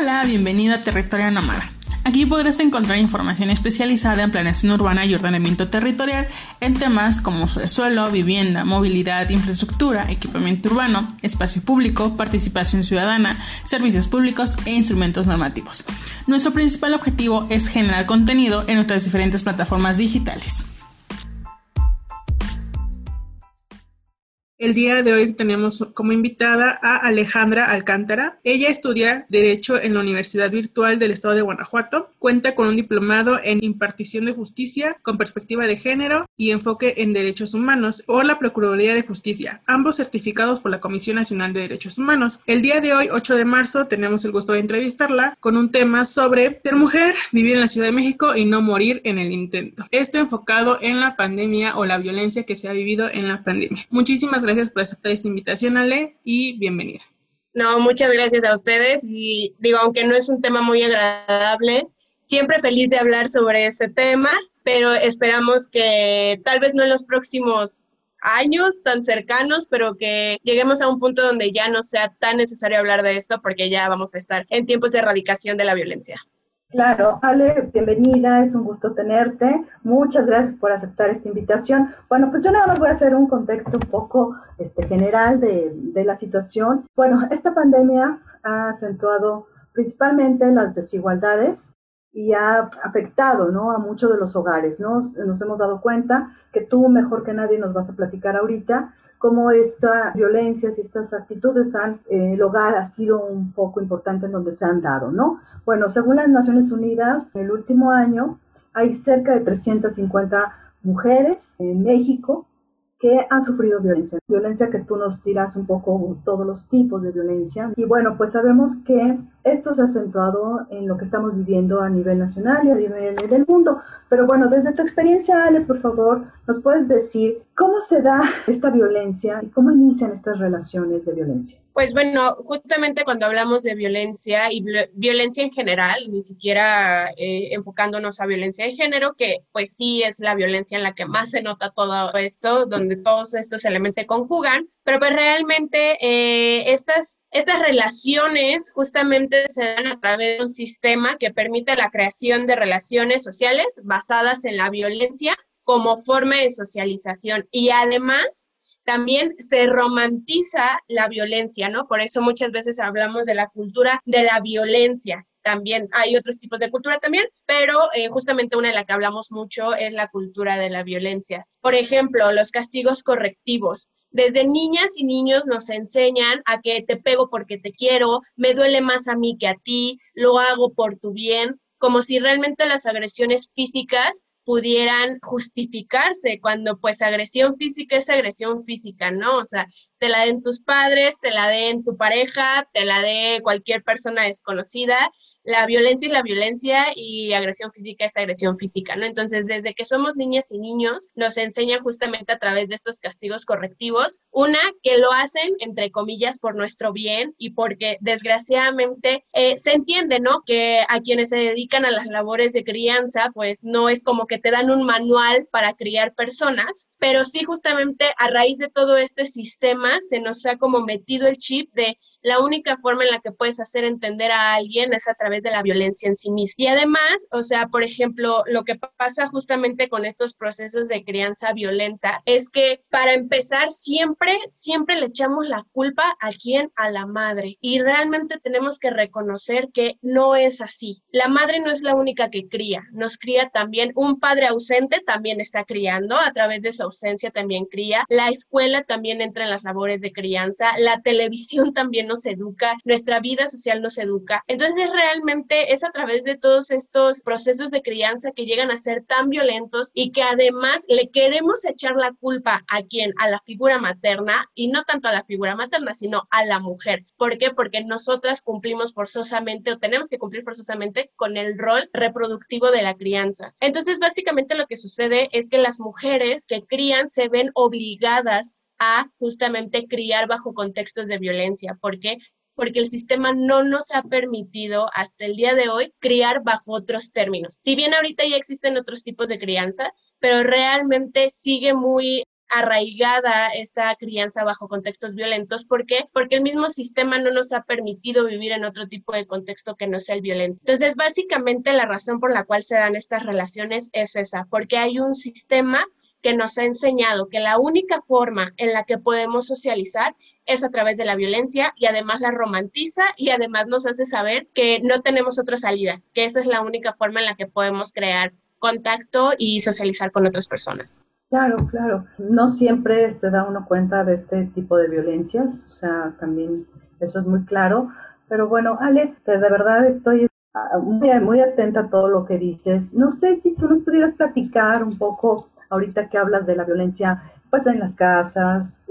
Hola, bienvenido a Territorio Nómada. Aquí podrás encontrar información especializada en planeación urbana y ordenamiento territorial en temas como uso de suelo, vivienda, movilidad, infraestructura, equipamiento urbano, espacio público, participación ciudadana, servicios públicos e instrumentos normativos. Nuestro principal objetivo es generar contenido en nuestras diferentes plataformas digitales. El día de hoy tenemos como invitada a Alejandra Alcántara. Ella estudia Derecho en la Universidad Virtual del Estado de Guanajuato. Cuenta con un diplomado en impartición de justicia con perspectiva de género y enfoque en derechos humanos por la Procuraduría de Justicia, ambos certificados por la Comisión Nacional de Derechos Humanos. El día de hoy, 8 de marzo, tenemos el gusto de entrevistarla con un tema sobre ser mujer, vivir en la Ciudad de México y no morir en el intento. Esto enfocado en la pandemia o la violencia que se ha vivido en la pandemia. Muchísimas gracias por aceptar esta invitación, Ale, y bienvenida. No, muchas gracias a ustedes y digo, aunque no es un tema muy agradable, siempre feliz de hablar sobre ese tema, pero esperamos que tal vez no en los próximos años tan cercanos, pero que lleguemos a un punto donde ya no sea tan necesario hablar de esto porque ya vamos a estar en tiempos de erradicación de la violencia. Claro, Ale, bienvenida, es un gusto tenerte. Muchas gracias por aceptar esta invitación. Bueno, pues yo nada más voy a hacer un contexto un poco este, general de, de la situación. Bueno, esta pandemia ha acentuado principalmente las desigualdades y ha afectado ¿no? a muchos de los hogares. ¿no? Nos hemos dado cuenta que tú mejor que nadie nos vas a platicar ahorita cómo esta violencia y estas actitudes han, eh, el hogar ha sido un poco importante en donde se han dado, ¿no? Bueno, según las Naciones Unidas, en el último año hay cerca de 350 mujeres en México que han sufrido violencia. Violencia que tú nos dirás un poco todos los tipos de violencia. Y bueno, pues sabemos que esto se ha acentuado en lo que estamos viviendo a nivel nacional y a nivel del mundo. Pero bueno, desde tu experiencia, Ale, por favor, nos puedes decir cómo se da esta violencia y cómo inician estas relaciones de violencia. Pues bueno, justamente cuando hablamos de violencia y violencia en general, ni siquiera eh, enfocándonos a violencia de género, que pues sí es la violencia en la que más se nota todo esto, donde todos estos elementos conjugan, pero pues realmente eh, estas, estas relaciones justamente se dan a través de un sistema que permite la creación de relaciones sociales basadas en la violencia como forma de socialización. Y además también se romantiza la violencia, ¿no? Por eso muchas veces hablamos de la cultura de la violencia. También hay otros tipos de cultura también, pero eh, justamente una de la que hablamos mucho es la cultura de la violencia. Por ejemplo, los castigos correctivos. Desde niñas y niños nos enseñan a que te pego porque te quiero, me duele más a mí que a ti, lo hago por tu bien, como si realmente las agresiones físicas pudieran justificarse cuando pues agresión física es agresión física, ¿no? O sea, te la den tus padres, te la den tu pareja, te la dé cualquier persona desconocida. La violencia es la violencia y agresión física es agresión física, ¿no? Entonces, desde que somos niñas y niños, nos enseñan justamente a través de estos castigos correctivos, una, que lo hacen, entre comillas, por nuestro bien y porque desgraciadamente eh, se entiende, ¿no? Que a quienes se dedican a las labores de crianza, pues no es como que te dan un manual para criar personas, pero sí justamente a raíz de todo este sistema se nos ha como metido el chip de la única forma en la que puedes hacer entender a alguien es a través de la violencia en sí misma. Y además, o sea, por ejemplo, lo que pasa justamente con estos procesos de crianza violenta es que para empezar siempre, siempre le echamos la culpa a quién, a la madre. Y realmente tenemos que reconocer que no es así. La madre no es la única que cría, nos cría también un padre ausente, también está criando, a través de su ausencia también cría. La escuela también entra en las labores de crianza, la televisión también nos educa, nuestra vida social nos educa. Entonces realmente es a través de todos estos procesos de crianza que llegan a ser tan violentos y que además le queremos echar la culpa a quién, a la figura materna y no tanto a la figura materna, sino a la mujer. ¿Por qué? Porque nosotras cumplimos forzosamente o tenemos que cumplir forzosamente con el rol reproductivo de la crianza. Entonces básicamente lo que sucede es que las mujeres que crían se ven obligadas a justamente criar bajo contextos de violencia. ¿Por qué? Porque el sistema no nos ha permitido hasta el día de hoy criar bajo otros términos. Si bien ahorita ya existen otros tipos de crianza, pero realmente sigue muy arraigada esta crianza bajo contextos violentos. ¿Por qué? Porque el mismo sistema no nos ha permitido vivir en otro tipo de contexto que no sea el violento. Entonces, básicamente la razón por la cual se dan estas relaciones es esa, porque hay un sistema que nos ha enseñado que la única forma en la que podemos socializar es a través de la violencia y además la romantiza y además nos hace saber que no tenemos otra salida, que esa es la única forma en la que podemos crear contacto y socializar con otras personas. Claro, claro. No siempre se da uno cuenta de este tipo de violencias, o sea, también eso es muy claro. Pero bueno, Ale, de verdad estoy ah, muy, muy atenta a todo lo que dices. No sé si tú nos pudieras platicar un poco, ahorita que hablas de la violencia, pues en las casas,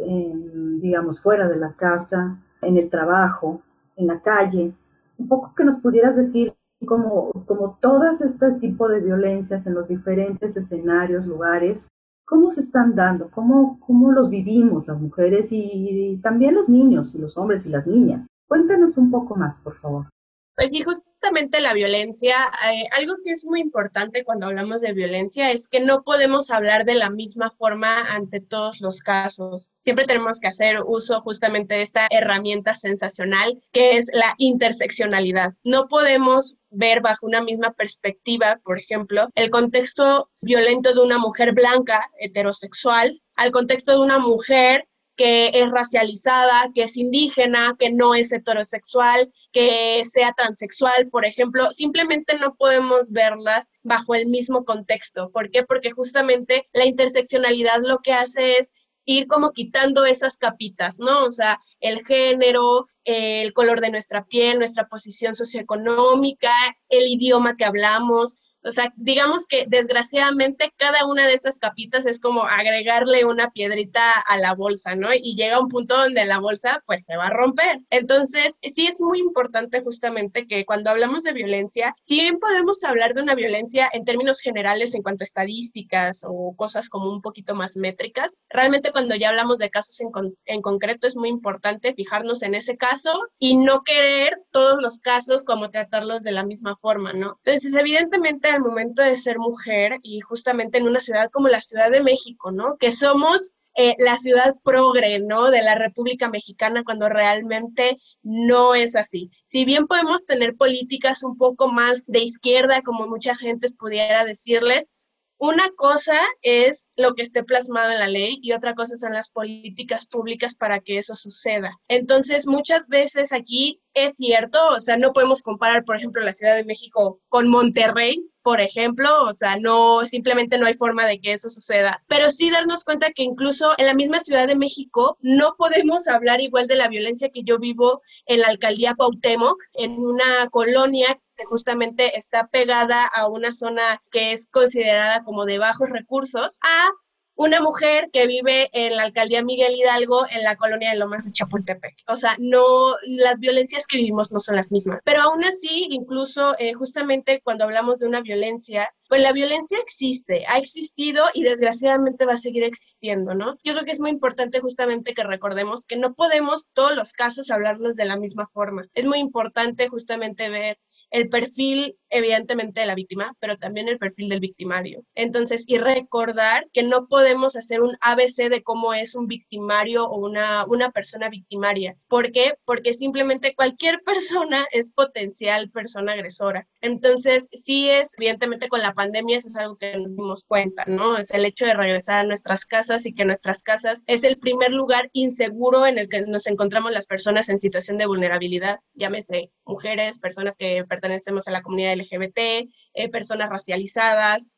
digamos, fuera de la casa, en el trabajo, en la calle, un poco que nos pudieras decir como, como todas este tipo de violencias en los diferentes escenarios, lugares, ¿cómo se están dando? ¿Cómo, cómo los vivimos las mujeres y, también los niños y los hombres y las niñas? Cuéntanos un poco más, por favor. Pues sí, justamente la violencia, eh, algo que es muy importante cuando hablamos de violencia es que no podemos hablar de la misma forma ante todos los casos. Siempre tenemos que hacer uso justamente de esta herramienta sensacional que es la interseccionalidad. No podemos ver bajo una misma perspectiva, por ejemplo, el contexto violento de una mujer blanca, heterosexual, al contexto de una mujer que es racializada, que es indígena, que no es heterosexual, que sea transexual, por ejemplo, simplemente no podemos verlas bajo el mismo contexto. ¿Por qué? Porque justamente la interseccionalidad lo que hace es ir como quitando esas capitas, ¿no? O sea, el género, el color de nuestra piel, nuestra posición socioeconómica, el idioma que hablamos, o sea, digamos que desgraciadamente cada una de esas capitas es como agregarle una piedrita a la bolsa, ¿no? Y llega un punto donde la bolsa pues se va a romper. Entonces, sí es muy importante justamente que cuando hablamos de violencia, si bien podemos hablar de una violencia en términos generales en cuanto a estadísticas o cosas como un poquito más métricas, realmente cuando ya hablamos de casos en, en concreto es muy importante fijarnos en ese caso y no querer todos los casos como tratarlos de la misma forma, ¿no? Entonces, evidentemente al momento de ser mujer y justamente en una ciudad como la Ciudad de México, ¿no? Que somos eh, la ciudad progre, ¿no? De la República Mexicana cuando realmente no es así. Si bien podemos tener políticas un poco más de izquierda, como mucha gente pudiera decirles, una cosa es lo que esté plasmado en la ley y otra cosa son las políticas públicas para que eso suceda. Entonces, muchas veces aquí es cierto, o sea, no podemos comparar, por ejemplo, la Ciudad de México con Monterrey, por ejemplo, o sea, no, simplemente no hay forma de que eso suceda, pero sí darnos cuenta que incluso en la misma Ciudad de México no podemos hablar igual de la violencia que yo vivo en la alcaldía Cuauhtémoc, en una colonia que justamente está pegada a una zona que es considerada como de bajos recursos, a una mujer que vive en la alcaldía Miguel Hidalgo en la colonia de Lomas de Chapultepec. O sea, no, las violencias que vivimos no son las mismas. Pero aún así, incluso eh, justamente cuando hablamos de una violencia, pues la violencia existe, ha existido y desgraciadamente va a seguir existiendo, ¿no? Yo creo que es muy importante justamente que recordemos que no podemos todos los casos hablarlos de la misma forma. Es muy importante justamente ver el perfil evidentemente de la víctima, pero también el perfil del victimario. Entonces, y recordar que no podemos hacer un ABC de cómo es un victimario o una, una persona victimaria. ¿Por qué? Porque simplemente cualquier persona es potencial persona agresora. Entonces, sí es, evidentemente con la pandemia eso es algo que nos dimos cuenta, ¿no? Es el hecho de regresar a nuestras casas y que nuestras casas es el primer lugar inseguro en el que nos encontramos las personas en situación de vulnerabilidad, llámese mujeres, personas que pertenecemos a la comunidad LGBT, eh, personas racializadas,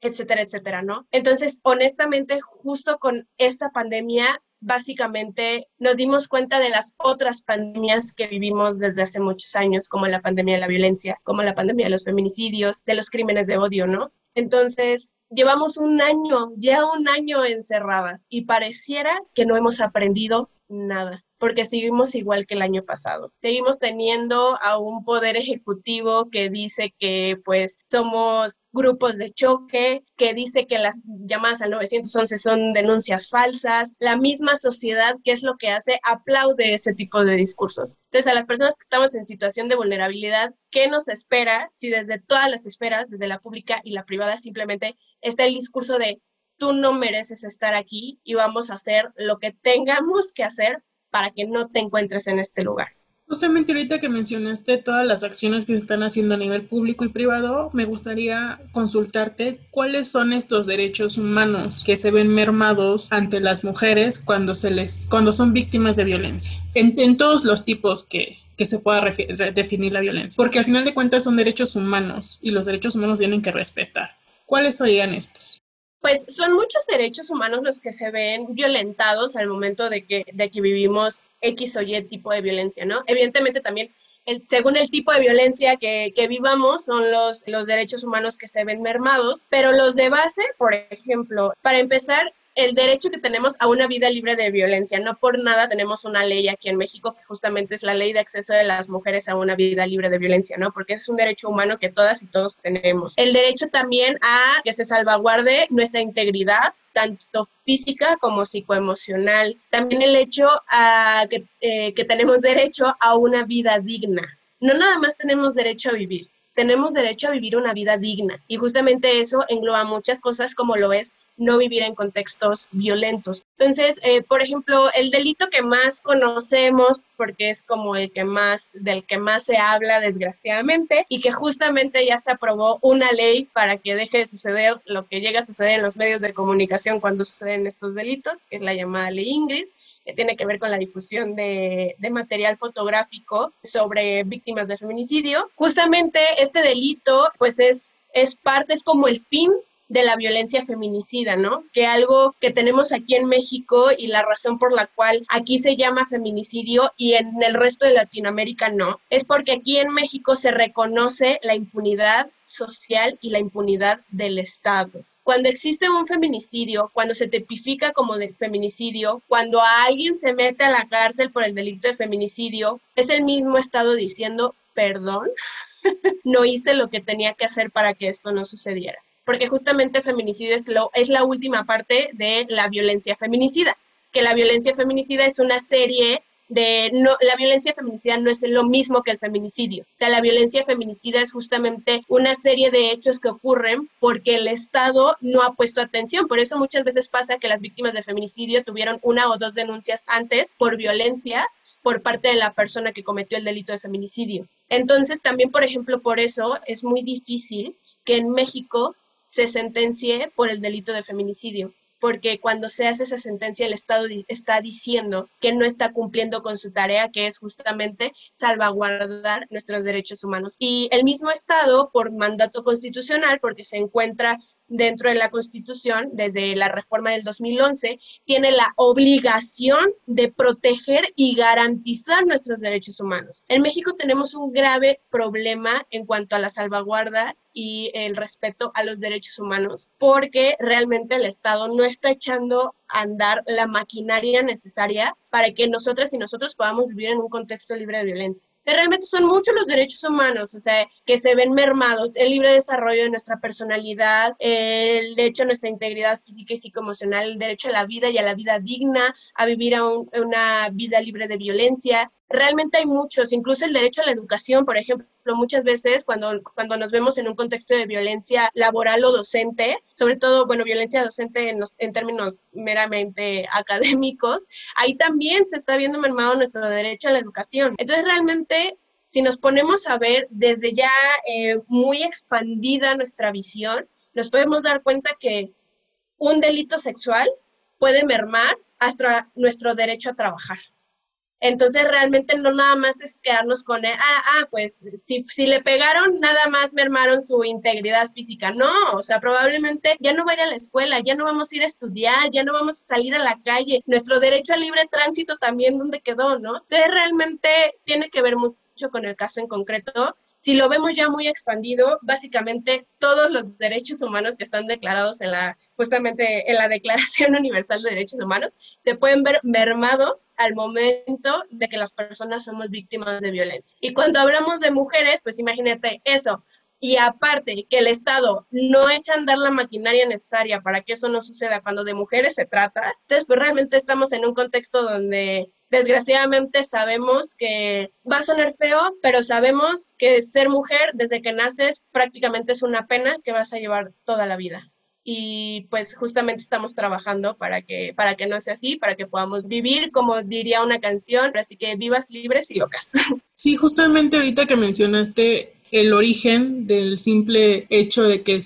etcétera, etcétera, ¿no? Entonces, honestamente, justo con esta pandemia, básicamente nos dimos cuenta de las otras pandemias que vivimos desde hace muchos años, como la pandemia de la violencia, como la pandemia de los feminicidios, de los crímenes de odio, ¿no? Entonces, llevamos un año, ya un año encerradas y pareciera que no hemos aprendido nada porque seguimos igual que el año pasado. Seguimos teniendo a un poder ejecutivo que dice que pues somos grupos de choque, que dice que las llamadas al 911 son denuncias falsas. La misma sociedad, ¿qué es lo que hace? Aplaude ese tipo de discursos. Entonces, a las personas que estamos en situación de vulnerabilidad, ¿qué nos espera si desde todas las esferas, desde la pública y la privada, simplemente está el discurso de tú no mereces estar aquí y vamos a hacer lo que tengamos que hacer para que no te encuentres en este lugar. Justamente ahorita que mencionaste todas las acciones que se están haciendo a nivel público y privado, me gustaría consultarte cuáles son estos derechos humanos que se ven mermados ante las mujeres cuando se les cuando son víctimas de violencia. En, en todos los tipos que, que se pueda definir la violencia, porque al final de cuentas son derechos humanos y los derechos humanos tienen que respetar. ¿Cuáles serían estos? Pues son muchos derechos humanos los que se ven violentados al momento de que, de que vivimos X o Y tipo de violencia, ¿no? Evidentemente también, el, según el tipo de violencia que, que, vivamos, son los, los derechos humanos que se ven mermados, pero los de base, por ejemplo, para empezar, el derecho que tenemos a una vida libre de violencia. No por nada tenemos una ley aquí en México que justamente es la ley de acceso de las mujeres a una vida libre de violencia, ¿no? Porque es un derecho humano que todas y todos tenemos. El derecho también a que se salvaguarde nuestra integridad tanto física como psicoemocional. También el hecho a que, eh, que tenemos derecho a una vida digna. No nada más tenemos derecho a vivir, tenemos derecho a vivir una vida digna. Y justamente eso engloba muchas cosas como lo es no vivir en contextos violentos. Entonces, eh, por ejemplo, el delito que más conocemos, porque es como el que más, del que más se habla desgraciadamente, y que justamente ya se aprobó una ley para que deje de suceder lo que llega a suceder en los medios de comunicación cuando suceden estos delitos, que es la llamada ley Ingrid que tiene que ver con la difusión de, de, material fotográfico sobre víctimas de feminicidio. Justamente este delito, pues es, es parte, es como el fin de la violencia feminicida, ¿no? Que algo que tenemos aquí en México y la razón por la cual aquí se llama feminicidio y en el resto de Latinoamérica no, es porque aquí en México se reconoce la impunidad social y la impunidad del Estado. Cuando existe un feminicidio, cuando se tipifica como de feminicidio, cuando a alguien se mete a la cárcel por el delito de feminicidio, es el mismo Estado diciendo, perdón, no hice lo que tenía que hacer para que esto no sucediera porque justamente feminicidio es, lo, es la última parte de la violencia feminicida, que la violencia feminicida es una serie de no la violencia feminicida no es lo mismo que el feminicidio. O sea, la violencia feminicida es justamente una serie de hechos que ocurren porque el Estado no ha puesto atención. Por eso muchas veces pasa que las víctimas de feminicidio tuvieron una o dos denuncias antes por violencia por parte de la persona que cometió el delito de feminicidio. Entonces, también, por ejemplo, por eso es muy difícil que en México se sentencie por el delito de feminicidio, porque cuando se hace esa sentencia el Estado está diciendo que no está cumpliendo con su tarea, que es justamente salvaguardar nuestros derechos humanos. Y el mismo Estado, por mandato constitucional, porque se encuentra dentro de la Constitución, desde la reforma del 2011, tiene la obligación de proteger y garantizar nuestros derechos humanos. En México tenemos un grave problema en cuanto a la salvaguarda y el respeto a los derechos humanos, porque realmente el Estado no está echando a andar la maquinaria necesaria para que nosotras y nosotros podamos vivir en un contexto libre de violencia realmente son muchos los derechos humanos, o sea, que se ven mermados, el libre desarrollo de nuestra personalidad, el derecho a nuestra integridad física y psicoemocional, el derecho a la vida y a la vida digna, a vivir a una vida libre de violencia, realmente hay muchos, incluso el derecho a la educación, por ejemplo, muchas veces cuando, cuando nos vemos en un contexto de violencia laboral o docente, sobre todo, bueno, violencia docente en, en términos meramente académicos, ahí también se está viendo mermado nuestro derecho a la educación. Entonces, realmente si nos ponemos a ver desde ya eh, muy expandida nuestra visión, nos podemos dar cuenta que un delito sexual puede mermar hasta nuestro derecho a trabajar. Entonces realmente no nada más es quedarnos con, ah, ah, pues si, si le pegaron, nada más mermaron su integridad física. No, o sea, probablemente ya no va a ir a la escuela, ya no vamos a ir a estudiar, ya no vamos a salir a la calle. Nuestro derecho al libre tránsito también, ¿dónde quedó, no? Entonces realmente tiene que ver mucho con el caso en concreto si lo vemos ya muy expandido, básicamente todos los derechos humanos que están declarados en la, justamente en la Declaración Universal de Derechos Humanos, se pueden ver mermados al momento de que las personas somos víctimas de violencia. Y cuando hablamos de mujeres, pues imagínate eso, y aparte que el Estado no echa a andar la maquinaria necesaria para que eso no suceda cuando de mujeres se trata, entonces pues realmente estamos en un contexto donde desgraciadamente sabemos que va a sonar feo, pero sabemos que ser mujer desde que naces prácticamente es una pena que vas a llevar toda la vida. Y pues justamente estamos trabajando para que, para que no sea así, para que podamos vivir como diría una canción, así que vivas libres y locas. Sí, justamente ahorita que mencionaste el origen del simple hecho de que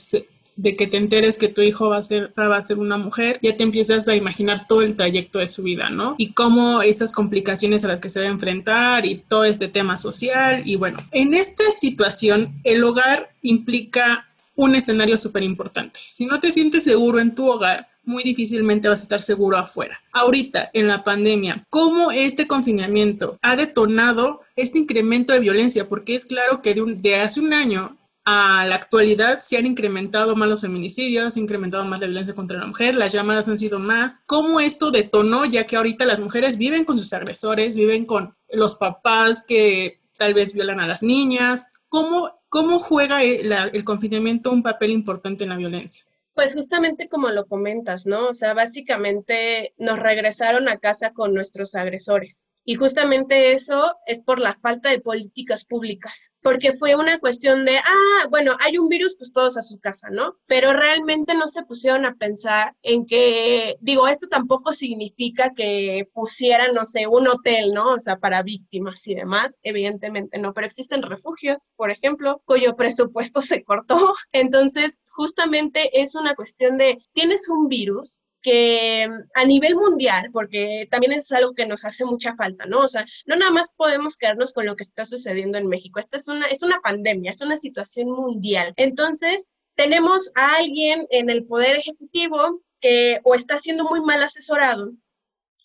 de que te enteres que tu hijo va a ser va a ser una mujer, ya te empiezas a imaginar todo el trayecto de su vida, ¿no? Y cómo estas complicaciones a las que se va a enfrentar y todo este tema social y bueno, en esta situación el hogar implica un escenario súper importante. Si no te sientes seguro en tu hogar, muy difícilmente vas a estar seguro afuera. Ahorita, en la pandemia, ¿cómo este confinamiento ha detonado este incremento de violencia? Porque es claro que de, hace un año a la actualidad se han incrementado más los feminicidios, se ha incrementado más la violencia contra la mujer, las llamadas han sido más. ¿Cómo esto detonó ya que ahorita las mujeres viven con sus agresores, viven con los papás que tal vez violan a las niñas? ¿Cómo ¿Cómo juega el, confinamiento un papel importante en la violencia? Pues justamente como lo comentas, ¿no? O sea, básicamente nos regresaron a casa con nuestros agresores. Y justamente eso es por la falta de políticas públicas, porque fue una cuestión de, ah, bueno, hay un virus, pues todos a su casa, ¿no? Pero realmente no se pusieron a pensar en que, digo, esto tampoco significa que pusieran, no sé, un hotel, ¿no? O sea, para víctimas y demás, evidentemente no, pero existen refugios, por ejemplo, cuyo presupuesto se cortó. Entonces, justamente es una cuestión de, tienes un virus, que a nivel mundial, porque también es algo que nos hace mucha falta, ¿no? O sea, no nada más podemos quedarnos con lo que está sucediendo en México. Esta es una, es una pandemia, es una situación mundial. Entonces, tenemos a alguien en el poder ejecutivo que o está siendo muy mal asesorado,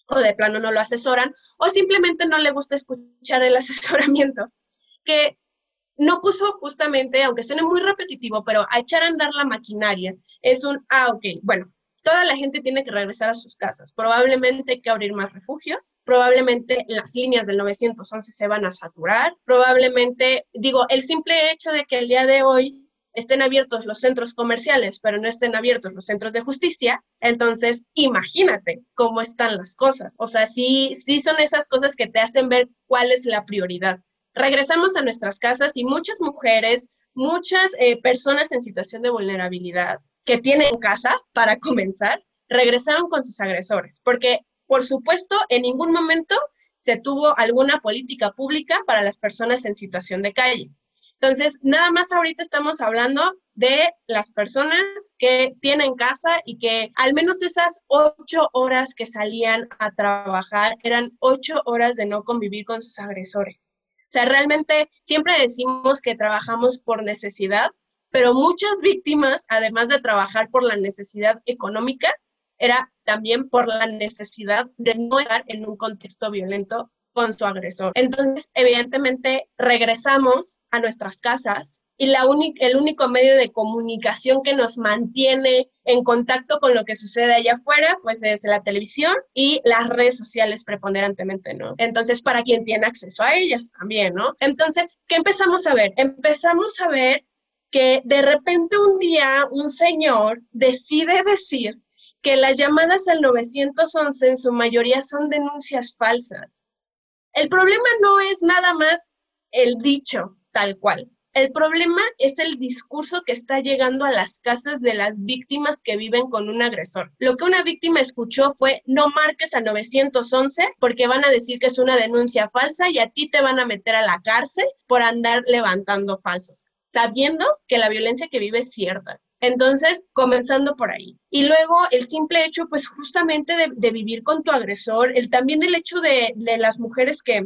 o de plano no lo asesoran, o simplemente no le gusta escuchar el asesoramiento, que no puso justamente, aunque suene muy repetitivo, pero a echar a andar la maquinaria. Es un, ah, ok, bueno, toda la gente tiene que regresar a sus casas. Probablemente hay que abrir más refugios, probablemente las líneas del 911 se van a saturar, probablemente, digo, el simple hecho de que el día de hoy estén abiertos los centros comerciales, pero no estén abiertos los centros de justicia, entonces imagínate cómo están las cosas. O sea, sí, sí son esas cosas que te hacen ver cuál es la prioridad. Regresamos a nuestras casas y muchas mujeres, muchas eh, personas en situación de vulnerabilidad que tienen casa, para comenzar, regresaron con sus agresores, porque, por supuesto, en ningún momento se tuvo alguna política pública para las personas en situación de calle. Entonces, nada más ahorita estamos hablando de las personas que tienen casa y que al menos esas ocho horas que salían a trabajar eran ocho horas de no convivir con sus agresores. Sea, realmente siempre decimos que trabajamos por necesidad, pero muchas víctimas, además de trabajar por la necesidad económica, era también por la necesidad de no estar en un contexto violento con su agresor. Entonces, evidentemente, regresamos a nuestras casas y el único medio de comunicación que nos mantiene en contacto con lo que sucede allá afuera, pues es la televisión y las redes sociales preponderantemente, ¿no? Entonces, para quien tiene acceso a ellas también, ¿no? Entonces, ¿qué empezamos a ver? Empezamos a ver que de repente un día un señor decide decir que las llamadas al 911 en su mayoría son denuncias falsas. El problema no es nada más el dicho tal cual. El problema es el discurso que está llegando a las casas de las víctimas que viven con un agresor. Lo que una víctima escuchó fue no marques al 911 porque van a decir que es una denuncia falsa y a ti te van a meter a la cárcel por andar levantando falsos sabiendo que la violencia que vive es cierta. Entonces, comenzando por ahí. Y luego el simple hecho, pues justamente de, vivir con tu agresor, el, también el hecho de las mujeres que,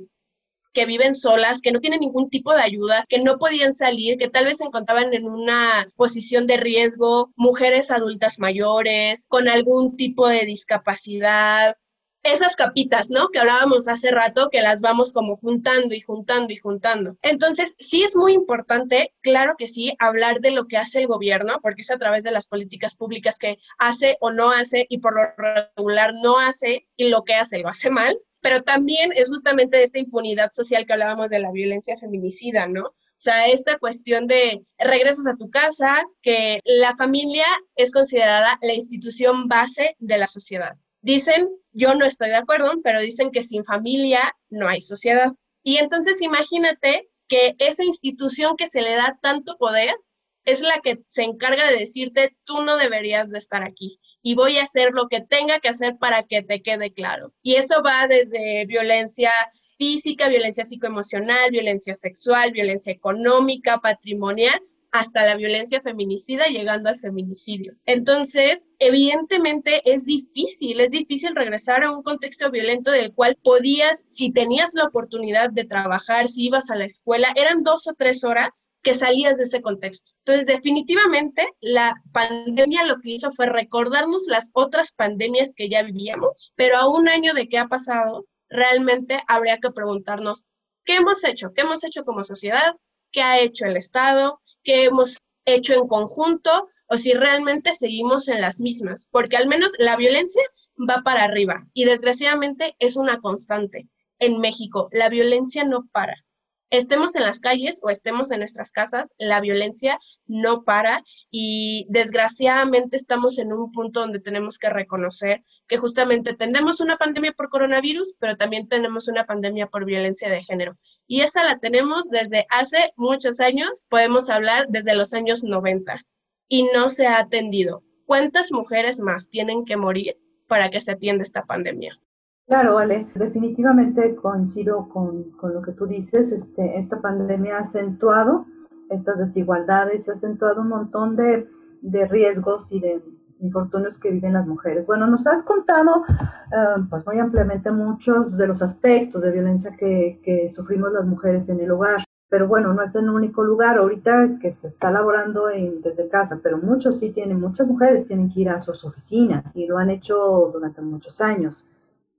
que viven solas, que no tienen ningún tipo de ayuda, que no podían salir, que tal vez se encontraban en una posición de riesgo, mujeres adultas mayores, con algún tipo de discapacidad, esas capitas, ¿no? Que hablábamos hace rato, que las vamos como juntando y juntando y juntando. Entonces, sí es muy importante, claro que sí, hablar de lo que hace el gobierno, porque es a través de las políticas públicas que hace o no hace y por lo regular no hace y lo que hace lo hace mal, pero también es justamente esta impunidad social que hablábamos de la violencia feminicida, ¿no? O sea, esta cuestión de regresas a tu casa, que la familia es considerada la institución base de la sociedad. Dicen, yo no estoy de acuerdo, pero dicen que sin familia no hay sociedad. Y entonces imagínate que esa institución que se le da tanto poder es la que se encarga de decirte, tú no deberías de estar aquí y voy a hacer lo que tenga que hacer para que te quede claro. Y eso va desde violencia física, violencia psicoemocional, violencia sexual, violencia económica, patrimonial, hasta la violencia feminicida, llegando al feminicidio. Entonces, evidentemente es difícil, es difícil regresar a un contexto violento del cual podías, si tenías la oportunidad de trabajar, si ibas a la escuela, eran dos o tres horas que salías de ese contexto. Entonces, definitivamente, la pandemia lo que hizo fue recordarnos las otras pandemias que ya vivíamos, pero a un año de qué ha pasado, realmente habría que preguntarnos, ¿qué hemos hecho? ¿Qué hemos hecho como sociedad? ¿Qué ha hecho el Estado? ¿Qué hemos hecho en conjunto? O si realmente seguimos en las mismas, porque al menos la violencia va para arriba y desgraciadamente es una constante. En México, la violencia no para estemos en las calles o estemos en nuestras casas, la violencia no para y desgraciadamente estamos en un punto donde tenemos que reconocer que justamente tenemos una pandemia por coronavirus, pero también tenemos una pandemia por violencia de género. Y esa la tenemos desde hace muchos años, podemos hablar desde los años 90, y no se ha atendido. ¿Cuántas mujeres más tienen que morir para que se atienda esta pandemia? Claro, vale. Definitivamente coincido con, con, lo que tú dices. Este, esta pandemia ha acentuado estas desigualdades y ha acentuado un montón de, de riesgos y de infortunios que viven las mujeres. Bueno, nos has contado eh, pues muy ampliamente muchos de los aspectos de violencia que, que, sufrimos las mujeres en el hogar, pero bueno, no es el único lugar ahorita que se está laborando en, desde casa, pero muchos sí tienen, muchas mujeres tienen que ir a sus oficinas y lo han hecho durante muchos años.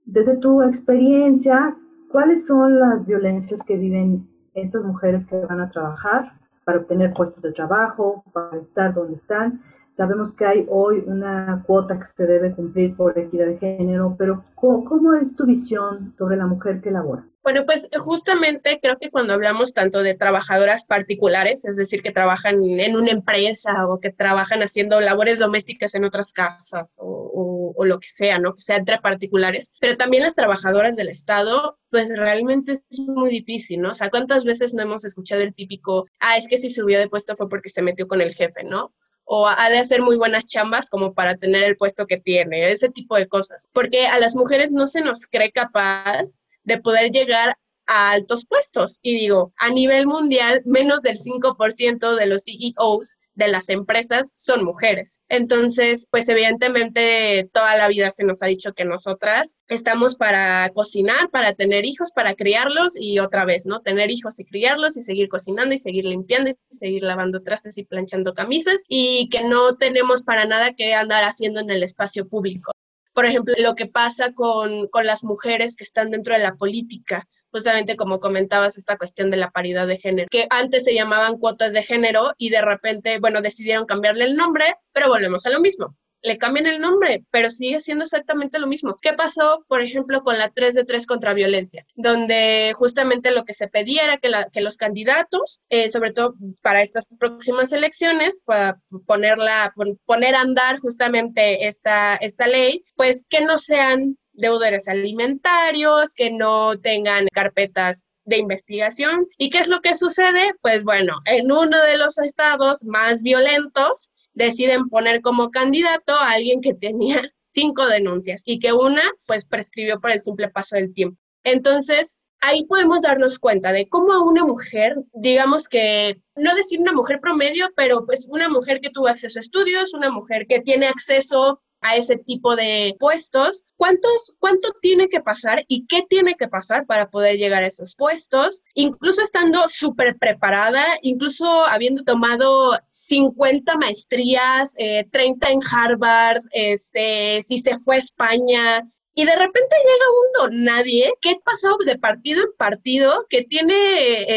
Desde tu experiencia, ¿cuáles son las violencias que viven estas mujeres que van a trabajar para obtener puestos de trabajo, para estar donde están? Sabemos que hay hoy una cuota que se debe cumplir por equidad de género, pero ¿cómo, es tu visión sobre la mujer que labora? Bueno, pues justamente creo que cuando hablamos tanto de trabajadoras particulares, es decir, que trabajan en una empresa o que trabajan haciendo labores domésticas en otras casas o, lo que sea, ¿no? Que sea entre particulares, pero también las trabajadoras del Estado, pues realmente es muy difícil, ¿no? O sea, ¿cuántas veces no hemos escuchado el típico, ah, es que si subió de puesto fue porque se metió con el jefe, ¿no? O ha de hacer muy buenas chambas como para tener el puesto que tiene, ese tipo de cosas. Porque a las mujeres no se nos cree capaz de poder llegar a altos puestos. Y digo, a nivel mundial, menos del 5% de los CEOs de las empresas son mujeres. Entonces, pues evidentemente toda la vida se nos ha dicho que nosotras estamos para cocinar, para tener hijos, para criarlos y otra vez, ¿no? Tener hijos y criarlos y seguir cocinando y seguir limpiando y seguir lavando trastes y planchando camisas y que no tenemos para nada que andar haciendo en el espacio público por ejemplo, lo que pasa con, con las mujeres que están dentro de la política justamente como comentabas, esta cuestión de la paridad de género, que antes se llamaban cuotas de género y de repente, bueno, decidieron cambiarle el nombre, pero volvemos a lo mismo le cambian el nombre, pero sigue siendo exactamente lo mismo. ¿Qué pasó, por ejemplo, con la 3 de 3 contra violencia? Donde justamente lo que se pedía era que, que los candidatos, eh, sobre todo para estas próximas elecciones, para ponerla, poner a andar justamente esta, esta ley, pues que no sean deudores alimentarios, que no tengan carpetas de investigación. ¿Y qué es lo que sucede? Pues bueno, en uno de los estados más violentos, deciden poner como candidato a alguien que tenía cinco denuncias y que una pues prescribió por el simple paso del tiempo. Entonces, ahí podemos darnos cuenta de cómo a una mujer, digamos que, no decir una mujer promedio, pero pues una mujer que tuvo acceso a estudios, una mujer que tiene acceso a ese tipo de puestos, ¿cuántos, ¿cuánto tiene que pasar y qué tiene que pasar para poder llegar a esos puestos? Incluso estando súper preparada, incluso habiendo tomado 50 maestrías, 30 eh, en Harvard, este, si se fue a España, y de repente llega un don nadie que ha pasado de partido en partido, que tiene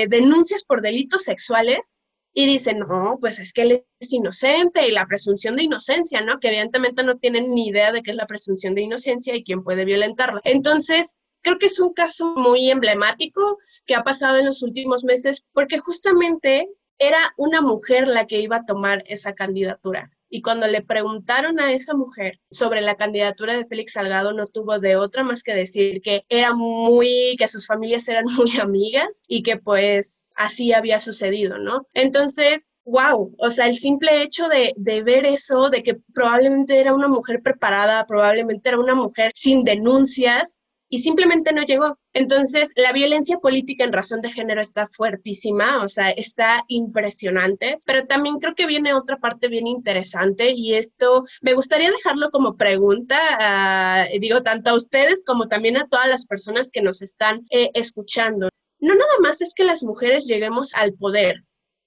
eh, denuncias por delitos sexuales y dicen, no, pues es que él es inocente y la presunción de inocencia, ¿no? Que evidentemente no tienen ni idea de qué es la presunción de inocencia y quién puede violentarla. Entonces, creo que es un caso muy emblemático que ha pasado en los últimos meses porque justamente era una mujer la que iba a tomar esa candidatura. Y cuando le preguntaron a esa mujer sobre la candidatura de Félix Salgado, no tuvo de otra más que decir que era muy, que sus familias eran muy amigas y que pues así había sucedido, ¿no? Entonces, wow, o sea, el simple hecho de, de, ver eso, de que probablemente era una mujer preparada, probablemente era una mujer sin denuncias, y simplemente no llegó. Entonces, la violencia política en razón de género está fuertísima, o sea, está impresionante, pero también creo que viene otra parte bien interesante y esto me gustaría dejarlo como pregunta, digo, tanto a ustedes como también a todas las personas que nos están eh, escuchando. No nada más es que las mujeres lleguemos al poder,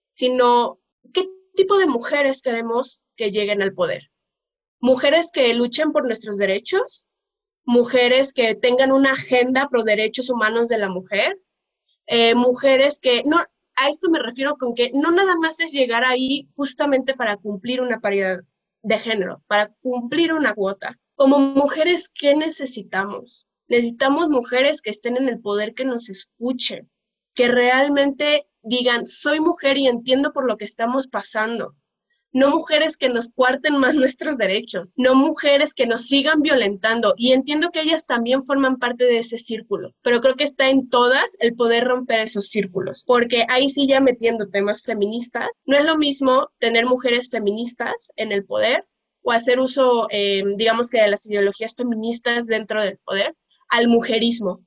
sino qué tipo de mujeres queremos que lleguen al poder. Mujeres que luchen por nuestros derechos, mujeres que tengan una agenda pro derechos humanos de la mujer, eh, mujeres que, no, a esto me refiero con que no nada más es llegar ahí justamente para cumplir una paridad de género, para cumplir una cuota. Como mujeres, ¿qué necesitamos? Necesitamos mujeres que estén en el poder, que nos escuchen, que realmente digan, soy mujer y entiendo por lo que estamos pasando no mujeres que nos cuarten más nuestros derechos, no mujeres que nos sigan violentando. Y entiendo que ellas también forman parte de ese círculo, pero creo que está en todas el poder romper esos círculos, porque ahí sí ya metiendo temas feministas, no es lo mismo tener mujeres feministas en el poder o hacer uso, eh, digamos que de las ideologías feministas dentro del poder, al mujerismo.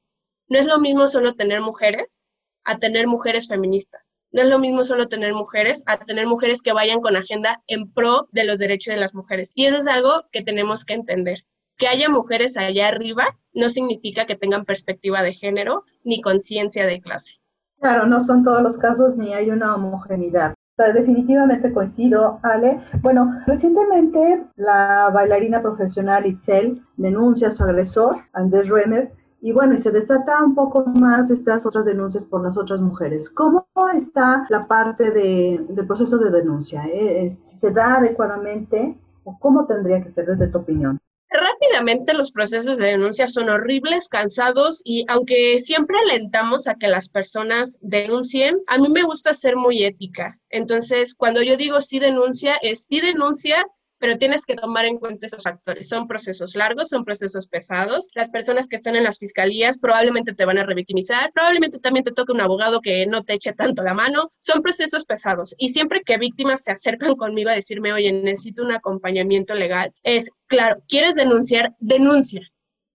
No es lo mismo solo tener mujeres a tener mujeres feministas no es lo mismo solo tener mujeres a tener mujeres que vayan con agenda en pro de los derechos de las mujeres. Y eso es algo que tenemos que entender. Que haya mujeres allá arriba no significa que tengan perspectiva de género ni conciencia de clase. Claro, no son todos los casos ni hay una homogeneidad. O sea, definitivamente coincido, Ale. Bueno, recientemente la bailarina profesional Itzel denuncia a su agresor, Andrés Remer, y bueno, y se desata un poco más estas otras denuncias por las otras mujeres. ¿Cómo está la parte de, del proceso de denuncia? ¿Eh? ¿Se da adecuadamente o cómo tendría que ser desde tu opinión? Rápidamente los procesos de denuncia son horribles, cansados y aunque siempre alentamos a que las personas denuncien, a mí me gusta ser muy ética. Entonces, cuando yo digo sí denuncia, es sí denuncia pero tienes que tomar en cuenta esos factores. Son procesos largos, son procesos pesados. Las personas que están en las fiscalías probablemente te van a revictimizar, probablemente también te toque un abogado que no te eche tanto la mano. Son procesos pesados. Y siempre que víctimas se acercan conmigo a decirme, oye, necesito un acompañamiento legal, es, claro, ¿quieres denunciar? Denuncia.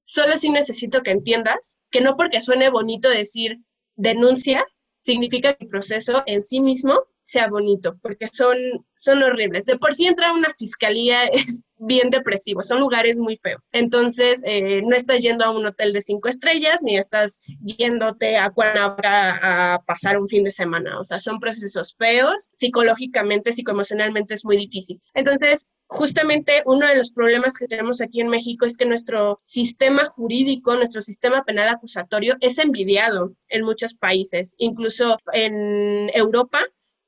Solo si necesito que entiendas que no porque suene bonito decir denuncia, significa que el proceso en sí mismo sea bonito, porque son, son horribles. De por sí entrar a una fiscalía es bien depresivo, son lugares muy feos. Entonces, eh, no estás yendo a un hotel de cinco estrellas, ni estás yéndote a Cuernavaca a pasar un fin de semana. O sea, son procesos feos, psicológicamente, psicoemocionalmente es muy difícil. Entonces, justamente uno de los problemas que tenemos aquí en México es que nuestro sistema jurídico, nuestro sistema penal acusatorio es envidiado en muchos países, incluso en Europa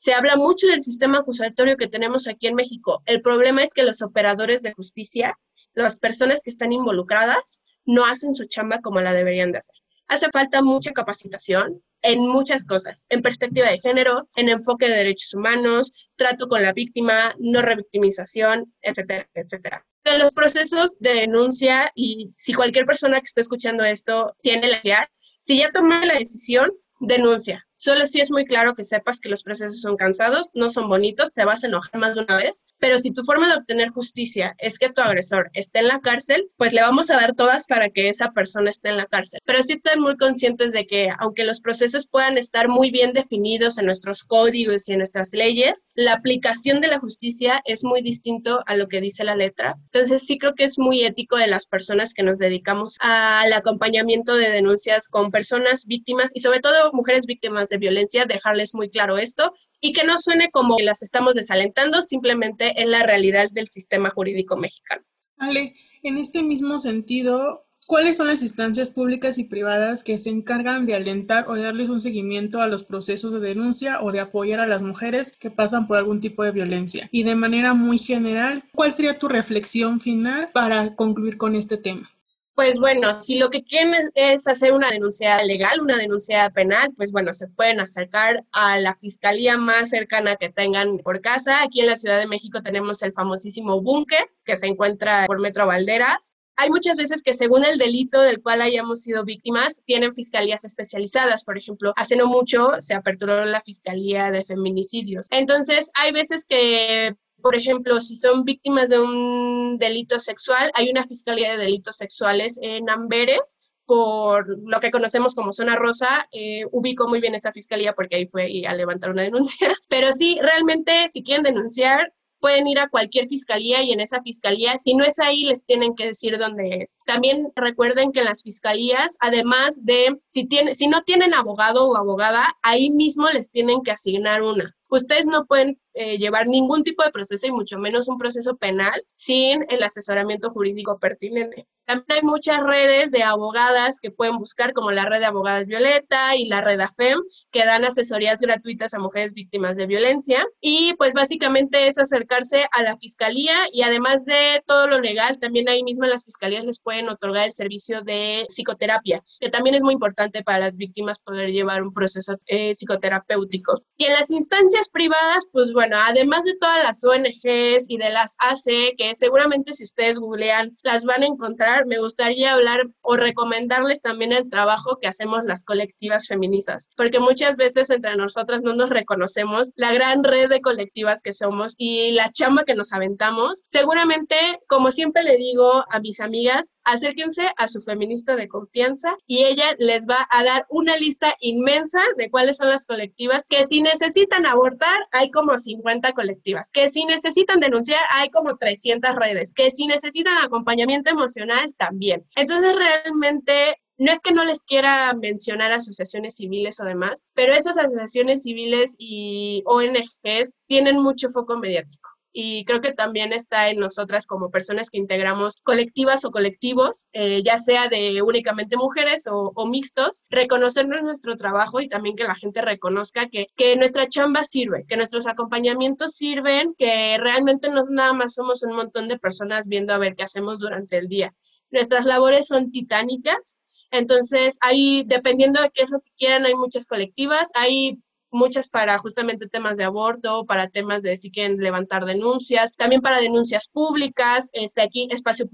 se habla mucho del sistema acusatorio que tenemos aquí en México. El problema es que los operadores de justicia, las personas que están involucradas, no hacen su chamba como la deberían de hacer. Hace falta mucha capacitación en muchas cosas, en perspectiva de género, en enfoque de derechos humanos, trato con la víctima, no revictimización, etcétera, etcétera. En los procesos de denuncia y si cualquier persona que esté escuchando esto tiene la idea, si ya tomó la decisión, denuncia. Solo si es muy claro que sepas que los procesos son cansados, no son bonitos, te vas a enojar más de una vez, pero si tu forma de obtener justicia es que tu agresor esté en la cárcel, pues le vamos a dar todas para que esa persona esté en la cárcel. Pero sí estén muy conscientes de que aunque los procesos puedan estar muy bien definidos en nuestros códigos y en nuestras leyes, la aplicación de la justicia es muy distinto a lo que dice la letra. Entonces sí creo que es muy ético de las personas que nos dedicamos al acompañamiento de denuncias con personas víctimas y sobre todo mujeres víctimas de violencia, dejarles muy claro esto y que no suene como que las estamos desalentando, simplemente es la realidad del sistema jurídico mexicano. Ale, en este mismo sentido, ¿cuáles son las instancias públicas y privadas que se encargan de alentar o de darles un seguimiento a los procesos de denuncia o de apoyar a las mujeres que pasan por algún tipo de violencia? Y de manera muy general, ¿cuál sería tu reflexión final para concluir con este tema? Pues bueno, si lo que quieren es, hacer una denuncia legal, una denuncia penal, pues bueno, se pueden acercar a la fiscalía más cercana que tengan por casa. Aquí en la Ciudad de México tenemos el famosísimo búnker que se encuentra por Metro Valderas hay muchas veces que según el delito del cual hayamos sido víctimas, tienen fiscalías especializadas. Por ejemplo, hace no mucho se aperturó la Fiscalía de Feminicidios. Entonces, hay veces que por ejemplo, si son víctimas de un delito sexual, hay una fiscalía de delitos sexuales en Amberes, por lo que conocemos como zona rosa, eh, ubico muy bien esa fiscalía porque ahí fue a levantar una denuncia. Pero sí, realmente, si quieren denunciar, pueden ir a cualquier fiscalía y en esa fiscalía, si no es ahí, les tienen que decir dónde es. También recuerden que en las fiscalías, además de si, tiene, si no tienen abogado o abogada, ahí mismo les tienen que asignar una. Ustedes no pueden eh, llevar ningún tipo de proceso y mucho menos un proceso penal sin el asesoramiento jurídico pertinente. También hay muchas redes de abogadas que pueden buscar, como la red de abogadas Violeta y la red AFEM, que dan asesorías gratuitas a mujeres víctimas de violencia. Y pues básicamente es acercarse a la fiscalía y además de todo lo legal, también ahí mismo las fiscalías les pueden otorgar el servicio de psicoterapia, que también es muy importante para las víctimas poder llevar un proceso eh, psicoterapéutico. Y en las instancias privadas, pues bueno, además de todas las ONGs y de las AC, que seguramente si ustedes googlean las van a encontrar, me gustaría hablar o recomendarles también el trabajo que hacemos las colectivas feministas, porque muchas veces entre nosotras no nos reconocemos la gran red de colectivas que somos y la chamba que nos aventamos. Seguramente, como siempre le digo a mis amigas, acérquense a su feminista de confianza y ella les va a dar una lista inmensa de cuáles son las colectivas que si necesitan abortar, hay como 50 colectivas, que si necesitan denunciar, hay como 300 redes, que si necesitan acompañamiento emocional, también. Entonces, realmente no es que no les quiera mencionar asociaciones civiles o demás, pero esas asociaciones civiles y ONGs tienen mucho foco mediático. Y creo que también está en nosotras como personas que integramos colectivas o colectivos, eh, ya sea de únicamente mujeres o, mixtos, reconocernos nuestro trabajo y también que la gente reconozca que, que nuestra chamba sirve, que nuestros acompañamientos sirven, que realmente no nada más somos un montón de personas viendo a ver qué hacemos durante el día. Nuestras labores son titánicas, entonces ahí, dependiendo de qué es lo que quieran, hay muchas colectivas, hay muchas para justamente temas de aborto, para temas de si quieren levantar denuncias, también para denuncias públicas, este aquí espacio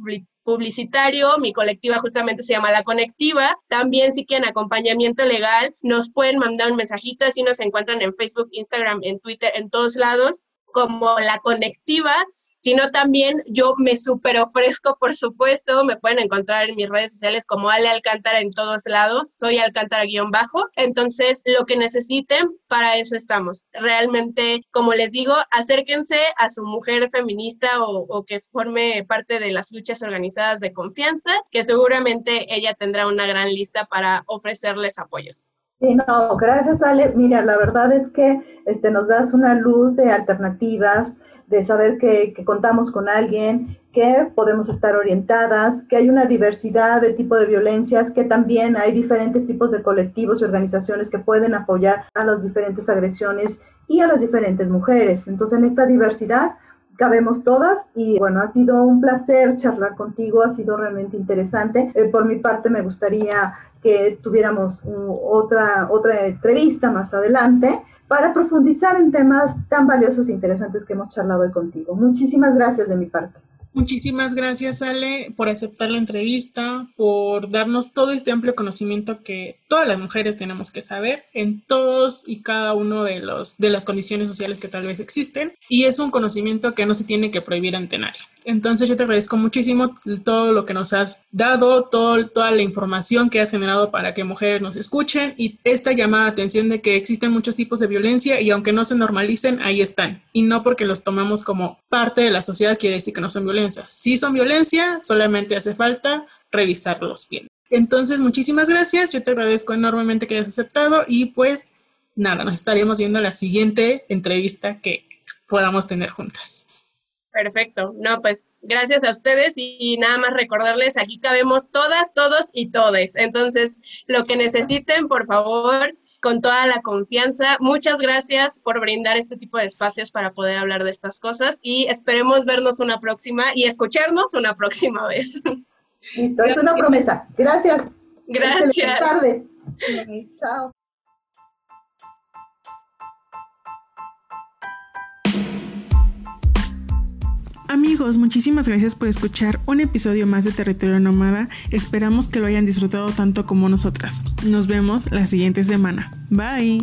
publicitario, mi colectiva justamente se llama La Conectiva, también si quieren acompañamiento legal, nos pueden mandar un mensajito, así nos encuentran en Facebook, Instagram, en Twitter, en todos lados, como La Conectiva, sino también yo me super ofrezco, por supuesto, me pueden encontrar en mis redes sociales como Ale Alcántara en todos lados, soy Alcántara guion bajo, entonces lo que necesiten, para eso estamos. Realmente, como les digo, acérquense a su mujer feminista o, o que forme parte de las luchas organizadas de confianza, que seguramente ella tendrá una gran lista para ofrecerles apoyos. Sí, no, gracias Ale. Mira, la verdad es que este, nos das una luz de alternativas, de saber que, que, contamos con alguien, que podemos estar orientadas, que hay una diversidad de tipo de violencias, que también hay diferentes tipos de colectivos y organizaciones que pueden apoyar a las diferentes agresiones y a las diferentes mujeres. Entonces, en esta diversidad cabemos todas y bueno, ha sido un placer charlar contigo, ha sido realmente interesante. Eh, por mi parte me gustaría que tuviéramos otra, otra entrevista más adelante para profundizar en temas tan valiosos e interesantes que hemos charlado hoy contigo. Muchísimas gracias de mi parte. Muchísimas gracias, Ale, por aceptar la entrevista, por darnos todo este amplio conocimiento que todas las mujeres tenemos que saber en todos y cada uno de, los, de las condiciones sociales que tal vez existen. Y es un conocimiento que no se tiene que prohibir ante nadie. Entonces yo te agradezco muchísimo todo lo que nos has dado, todo, toda la información que has generado para que mujeres nos escuchen y esta llamada de atención de que existen muchos tipos de violencia y aunque no se normalicen, ahí están. Y no porque los tomamos como parte de la sociedad quiere decir que no son Si son violencia, solamente hace falta revisarlos bien. Entonces, muchísimas gracias. Yo te agradezco enormemente que hayas aceptado y pues nada, nos estaríamos viendo la siguiente entrevista que podamos tener juntas. Perfecto. No, pues gracias a ustedes y, nada más recordarles, aquí cabemos todas, todos y todes. Entonces, lo que necesiten, por favor, con toda la confianza. Muchas gracias por brindar este tipo de espacios para poder hablar de estas cosas y esperemos vernos una próxima y escucharnos una próxima vez. Listo, es una promesa. Gracias. Gracias. tarde. Chao. Amigos, muchísimas gracias por escuchar un episodio más de Territorio Nómada. Esperamos que lo hayan disfrutado tanto como nosotras. Nos vemos la siguiente semana. Bye.